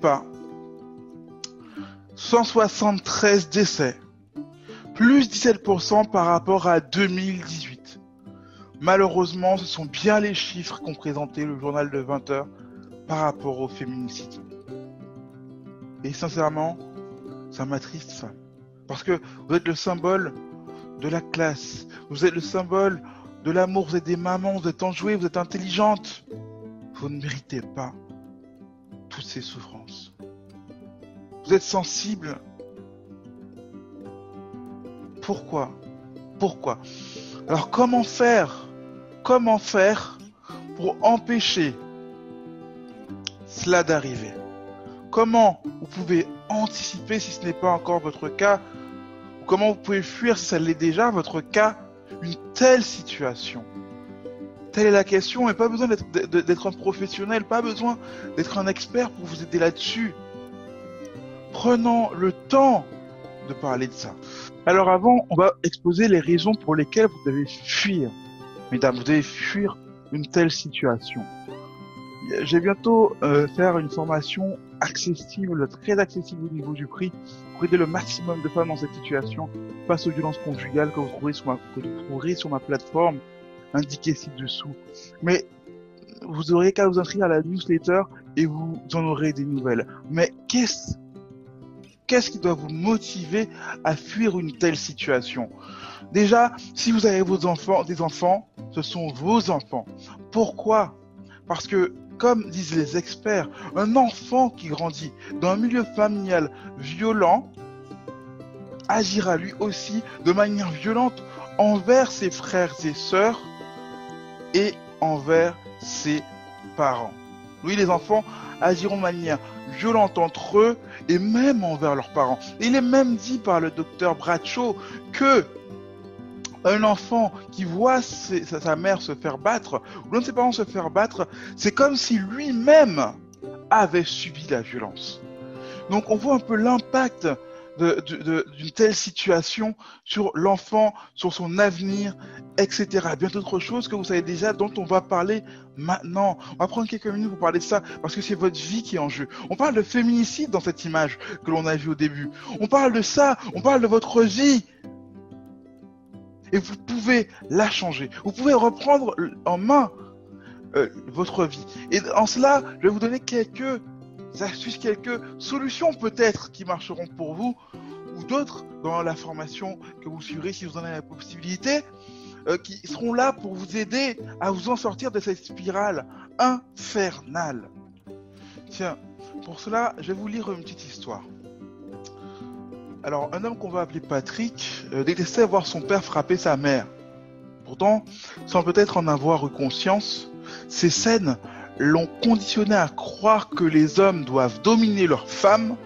pas. 173 décès, plus 17% par rapport à 2018. Malheureusement, ce sont bien les chiffres qu'ont présenté le journal de 20 heures par rapport au féminicide. Et sincèrement, ça m'attriste ça. Parce que vous êtes le symbole de la classe, vous êtes le symbole de l'amour, vous êtes des mamans, vous êtes enjouées, vous êtes intelligentes. Vous ne méritez pas ces souffrances. Vous êtes sensible. Pourquoi? Pourquoi? Alors comment faire? Comment faire pour empêcher cela d'arriver? Comment vous pouvez anticiper si ce n'est pas encore votre cas Comment vous pouvez fuir si ça l'est déjà votre cas une telle situation? Telle est la question et pas besoin d'être un professionnel, pas besoin d'être un expert pour vous aider là-dessus. Prenons le temps de parler de ça. Alors avant, on va exposer les raisons pour lesquelles vous devez fuir. Mesdames, vous devez fuir une telle situation. J'ai bientôt euh, faire une formation accessible, très accessible au niveau du prix, pour aider le maximum de femmes dans cette situation face aux violences conjugales que vous que vous trouverez sur ma plateforme indiquée ci-dessous. Mais vous aurez qu'à vous inscrire à la newsletter et vous en aurez des nouvelles. Mais qu'est-ce qu'est-ce qui doit vous motiver à fuir une telle situation? Déjà, si vous avez vos enfants, des enfants, ce sont vos enfants. Pourquoi? Parce que comme disent les experts, un enfant qui grandit dans un milieu familial violent agira lui aussi de manière violente envers ses frères et sœurs et envers ses parents. Oui, les enfants agiront de manière violente entre eux et même envers leurs parents. il est même dit par le docteur Bradshaw que un enfant qui voit sa mère se faire battre, ou l'un de ses parents se faire battre, c'est comme si lui-même avait subi la violence. Donc on voit un peu l'impact d'une telle situation sur l'enfant, sur son avenir, etc. Bien d'autres choses que vous savez déjà, dont on va parler maintenant. On va prendre quelques minutes pour parler de ça, parce que c'est votre vie qui est en jeu. On parle de féminicide dans cette image que l'on a vue au début. On parle de ça, on parle de votre vie. Et vous pouvez la changer. Vous pouvez reprendre en main euh, votre vie. Et en cela, je vais vous donner quelques astuces, quelques solutions peut-être qui marcheront pour vous ou d'autres dans la formation que vous suivrez si vous en avez la possibilité, euh, qui seront là pour vous aider à vous en sortir de cette spirale infernale. Tiens, pour cela, je vais vous lire une petite histoire. Alors, un homme qu'on va appeler Patrick euh, détestait voir son père frapper sa mère. Pourtant, sans peut-être en avoir eu conscience, ces scènes l'ont conditionné à croire que les hommes doivent dominer leurs femmes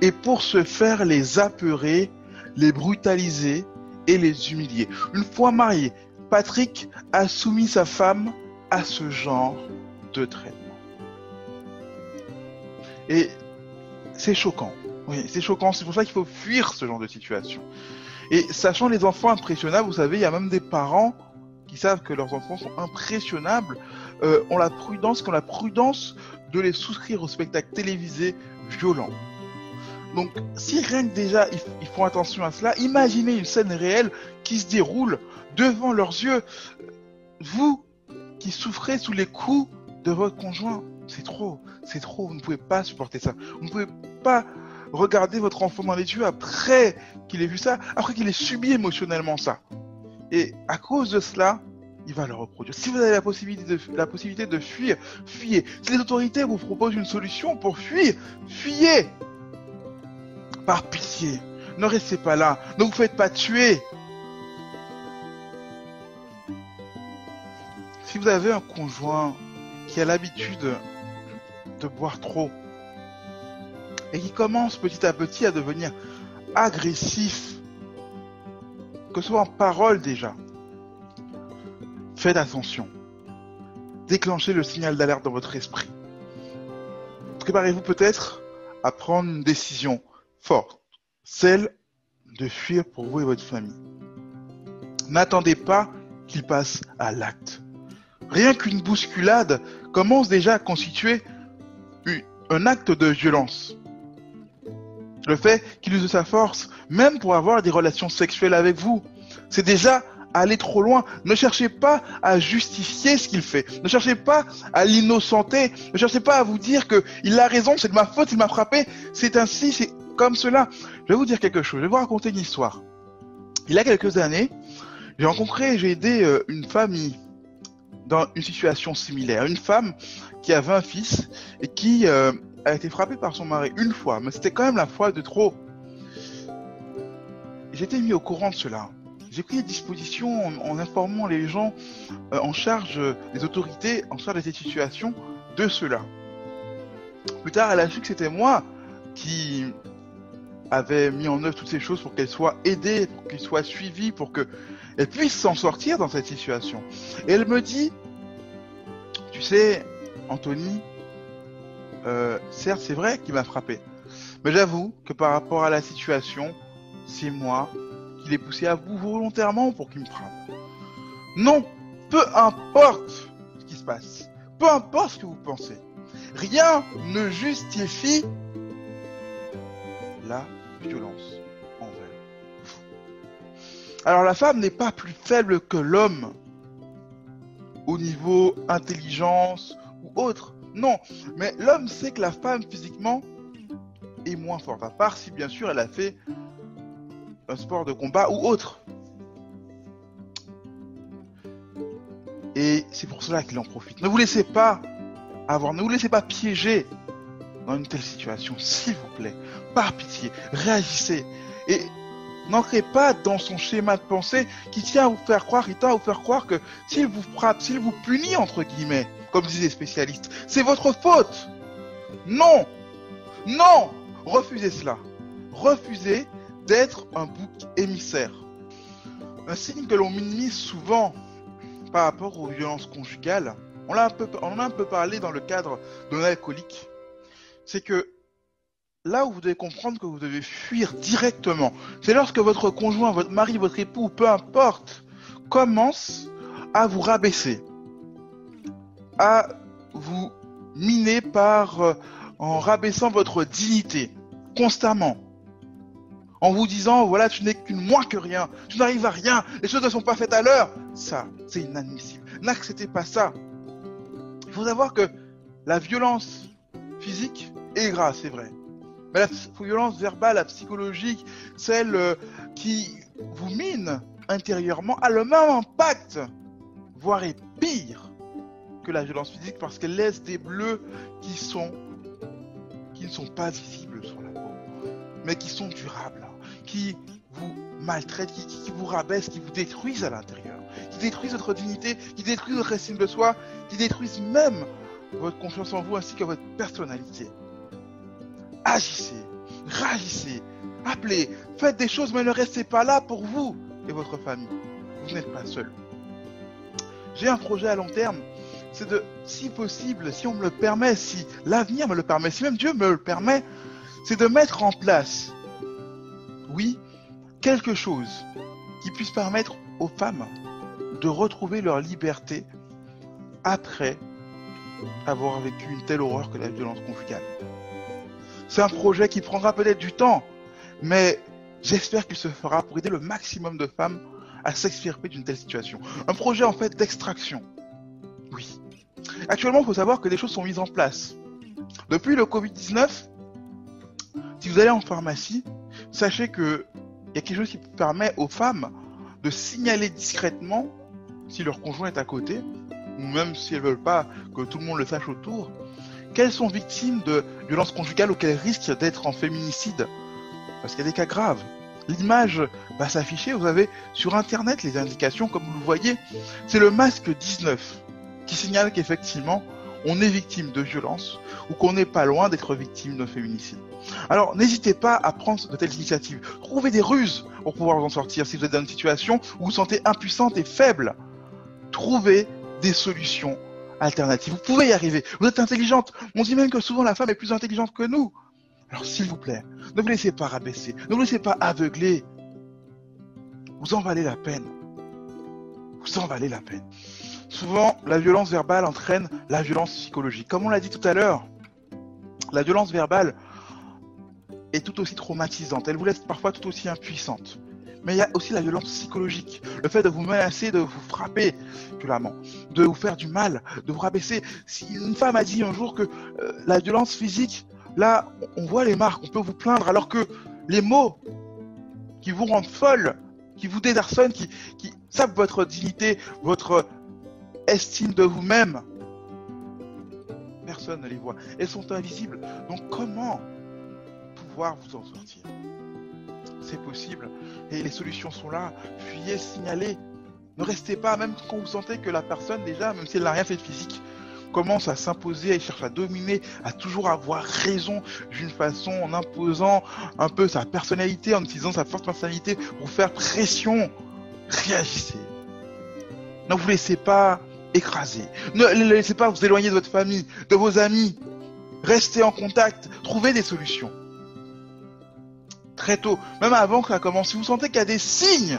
et pour ce faire les apeurer, les brutaliser et les humilier. Une fois marié, Patrick a soumis sa femme à ce genre de traitement. Et c'est choquant. Oui, c'est choquant. C'est pour ça qu'il faut fuir ce genre de situation. Et sachant les enfants impressionnables, vous savez, il y a même des parents qui savent que leurs enfants sont impressionnables, euh, ont la prudence, qui ont la prudence de les souscrire au spectacle télévisé violent. Donc, si rien que déjà ils, font attention à cela, imaginez une scène réelle qui se déroule devant leurs yeux. Vous qui souffrez sous les coups de votre conjoint, c'est trop, c'est trop. Vous ne pouvez pas supporter ça. Vous ne pouvez pas regarder votre enfant dans les yeux après qu'il ait vu ça, après qu'il ait subi émotionnellement ça. Et à cause de cela, il va le reproduire. Si vous avez la possibilité de, la possibilité de fuir, fuyez. Si les autorités vous proposent une solution pour fuir, fuyez. Par pitié, ne restez pas là, ne vous faites pas tuer. Si vous avez un conjoint qui a l'habitude de boire trop, et qui commence petit à petit à devenir agressif, que ce soit en parole déjà. Faites attention. Déclenchez le signal d'alerte dans votre esprit. Préparez-vous peut-être à prendre une décision forte, celle de fuir pour vous et votre famille. N'attendez pas qu'il passe à l'acte. Rien qu'une bousculade commence déjà à constituer un acte de violence. Le fait qu'il use sa force, même pour avoir des relations sexuelles avec vous, c'est déjà aller trop loin. Ne cherchez pas à justifier ce qu'il fait. Ne cherchez pas à l'innocenter. Ne cherchez pas à vous dire que il a raison, c'est de ma faute, il m'a frappé. C'est ainsi, c'est comme cela. Je vais vous dire quelque chose. Je vais vous raconter une histoire. Il y a quelques années, j'ai rencontré, j'ai aidé euh, une famille dans une situation similaire. Une femme qui avait un fils et qui euh, a été frappée par son mari une fois, mais c'était quand même la fois de trop. J'étais mis au courant de cela. J'ai pris des dispositions en, informant les gens euh, en charge des autorités, en charge de cette situation, de cela. Plus tard, elle a su que c'était moi qui avait mis en œuvre toutes ces choses pour qu'elle soit aidée, pour qu'elle soit suivie, pour qu'elle puisse s'en sortir dans cette situation. Et elle me dit, tu sais, Anthony, euh, certes c'est vrai qu'il m'a frappé, mais j'avoue que par rapport à la situation, c'est moi qui l'ai poussé à vous volontairement pour qu'il me frappe. Non, peu importe ce qui se passe, peu importe ce que vous pensez, rien ne justifie la violence envers vous. Alors la femme n'est pas plus faible que l'homme au niveau intelligence ou autre. Non, mais l'homme sait que la femme physiquement est moins forte, à part si bien sûr elle a fait un sport de combat ou autre. Et c'est pour cela qu'il en profite. Ne vous laissez pas avoir, ne vous laissez pas piéger dans une telle situation, s'il vous plaît. Par pitié, réagissez. Et n'entrez pas dans son schéma de pensée qui tient à vous faire croire, il tient à vous faire croire que s'il vous frappe, s'il vous punit, entre guillemets, comme disent les spécialistes, c'est votre faute. Non, non, refusez cela. Refusez d'être un bouc émissaire. Un signe que l'on minimise souvent par rapport aux violences conjugales, on, un peu, on en a un peu parlé dans le cadre de l'alcoolique, c'est que là où vous devez comprendre que vous devez fuir directement, c'est lorsque votre conjoint, votre mari, votre époux, peu importe, commence à vous rabaisser, à vous miner par euh, en rabaissant votre dignité constamment, en vous disant voilà tu n'es qu'une moins que rien, tu n'arrives à rien, les choses ne sont pas faites à l'heure, ça c'est inadmissible. N'acceptez pas ça. Il faut savoir que la violence physique est grave, c'est vrai. Mais la violence verbale, la psychologique, celle euh, qui vous mine intérieurement, a le même impact, voire est pire que la violence physique parce qu'elle laisse des bleus qui qui ne sont pas visibles sur la peau, mais qui sont durables, qui vous maltraitent, qui, qui vous rabaissent, qui vous détruisent à l'intérieur, qui détruisent votre dignité, qui détruisent votre estime de soi, qui détruisent même votre confiance en vous ainsi que votre personnalité agissez, réagissez, appelez, faites des choses, mais ne restez pas là pour vous et votre famille. Vous n'êtes pas seul. J'ai un projet à long terme, c'est de, si possible, si on me le permet, si l'avenir me le permet, si même Dieu me le permet, c'est de mettre en place, oui, quelque chose qui puisse permettre aux femmes de retrouver leur liberté après avoir vécu une telle horreur que la violence conjugale. C'est un projet qui prendra peut-être du temps, mais j'espère qu'il se fera pour aider le maximum de femmes à s'extirper d'une telle situation. Un projet en fait d'extraction. Oui. Actuellement, il faut savoir que des choses sont mises en place. Depuis le Covid-19, si vous allez en pharmacie, sachez que il y a quelque chose qui permet aux femmes de signaler discrètement si leur conjoint est à côté, ou même si elles veulent pas que tout le monde le sache autour, qu'elles sont victimes de violences conjugales ou qu'elles risquent d'être en féminicide. Parce qu'il y a des cas graves. L'image va s'afficher, vous avez sur internet les indications comme vous le voyez. C'est le masque 19 qui signale qu'effectivement on est victime de violence ou qu'on n'est pas loin d'être victime de féminicide. Alors n'hésitez pas à prendre de telles initiatives. Trouvez des ruses pour pouvoir vous en sortir si vous êtes dans une situation où vous vous sentez impuissante et faible. Trouvez des solutions alternative. Vous pouvez y arriver. Vous êtes intelligente. On dit même que souvent la femme est plus intelligente que nous. Alors s'il vous plaît, ne vous laissez pas rabaisser, ne vous laissez pas aveugler. Vous en valez la peine. Vous en valez la peine. Souvent, la violence verbale entraîne la violence psychologique. Comme on l'a dit tout à l'heure, La violence verbale est tout aussi traumatisante. Elle vous laisse parfois tout aussi impuissante. Mais il y a aussi la violence psychologique. Le fait de vous menacer, de vous frapper violemment, de vous faire du mal, de vous rabaisser. Si une femme a dit un jour que euh, la violence physique, là, on voit les marques, on peut vous plaindre, alors que les mots qui vous rendent folle, qui vous désarçonnent, qui, qui sapent votre dignité, votre estime de vous-même, personne ne les voit. Elles sont invisibles. Donc comment vous en sortir C'est possible. Et les solutions sont là. Fuyez, signalez. Ne restez pas, même quand vous sentez que la personne, déjà, même si elle n'a rien fait de physique, commence à s'imposer, elle cherche à dominer, à toujours avoir raison d'une façon, en imposant un peu sa personnalité, en utilisant sa forte personnalité pour faire pression. Réagissez. Ne vous laissez pas écraser. Ne laissez pas vous éloigner de votre famille, de vos amis. Restez en contact, trouvez des solutions. Très tôt, même avant que ça commence, si vous sentez qu'il y a des signes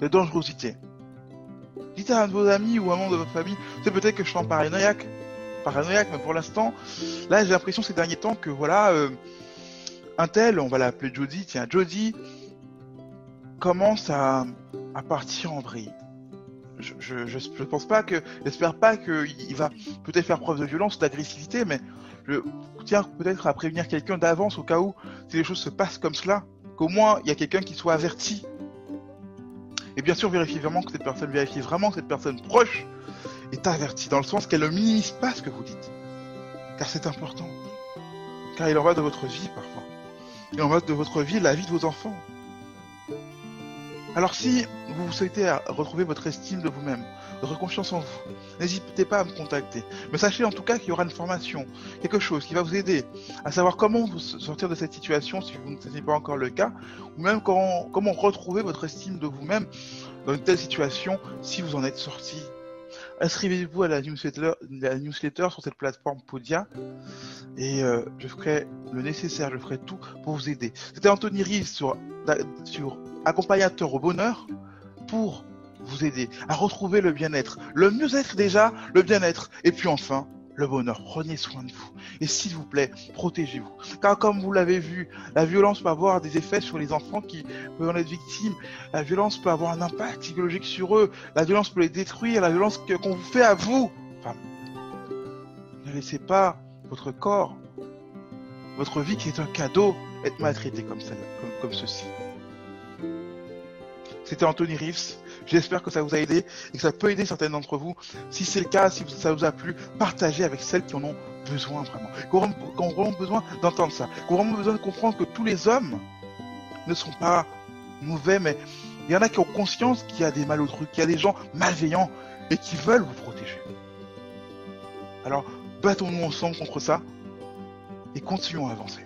de dangerosité, dites à un de vos amis ou un membre de votre famille, c'est peut-être que je suis en paranoïaque, paranoïaque, mais pour l'instant, là j'ai l'impression ces derniers temps que voilà, euh, un tel, on va l'appeler Jody, tiens, Jody commence à, à partir en vrille je, je, pense pas que, j'espère pas qu'il va peut-être faire preuve de violence, d'agressivité, mais je tiens peut-être à prévenir quelqu'un d'avance au cas où si les choses se passent comme cela, qu'au moins il y a quelqu'un qui soit averti. Et bien sûr, vérifiez vraiment que cette personne, vérifie vraiment que cette personne proche est avertie, dans le sens qu'elle ne minimise pas ce que vous dites. Car c'est important. Car il en va de votre vie parfois. Il en va de votre vie, la vie de vos enfants. Alors si vous souhaitez retrouver votre estime de vous-même, votre confiance en vous, n'hésitez pas à me contacter. Mais sachez en tout cas qu'il y aura une formation, quelque chose qui va vous aider à savoir comment vous sortir de cette situation si vous ne savez pas encore le cas, ou même comment, comment retrouver votre estime de vous-même dans une telle situation si vous en êtes sorti. Inscrivez-vous à la newsletter, sur cette plateforme Podia et euh, je ferai le nécessaire, je ferai tout pour vous aider. C'était Anthony Rive sur, sur accompagnateur au bonheur pour vous aider à retrouver le bien-être, le mieux-être déjà, le bien-être, et puis enfin, le bonheur. Prenez soin de vous. Et s'il vous plaît, protégez-vous. Car comme vous l'avez vu, la violence peut avoir des effets sur les enfants qui peuvent en être victimes. La violence peut avoir un impact psychologique sur eux. La violence peut les détruire. La violence qu'on vous fait à vous, femme. Ne laissez pas votre corps, votre vie qui est un cadeau, être maltraité comme, comme, ceci. C'était Anthony Rives. J'espère que ça vous a aidé et que ça peut aider certaines d'entre vous. Si c'est le cas, si ça vous a plu, partagez avec celles qui en ont besoin vraiment. Qui ont vraiment besoin d'entendre ça. Qui ont vraiment besoin de comprendre que tous les hommes ne sont pas mauvais, mais il y en a qui ont conscience qu'il y a des malautrus, qu'il y a des gens malveillants et qui veulent vous protéger. Alors, battons-nous ensemble contre ça et continuons à avancer.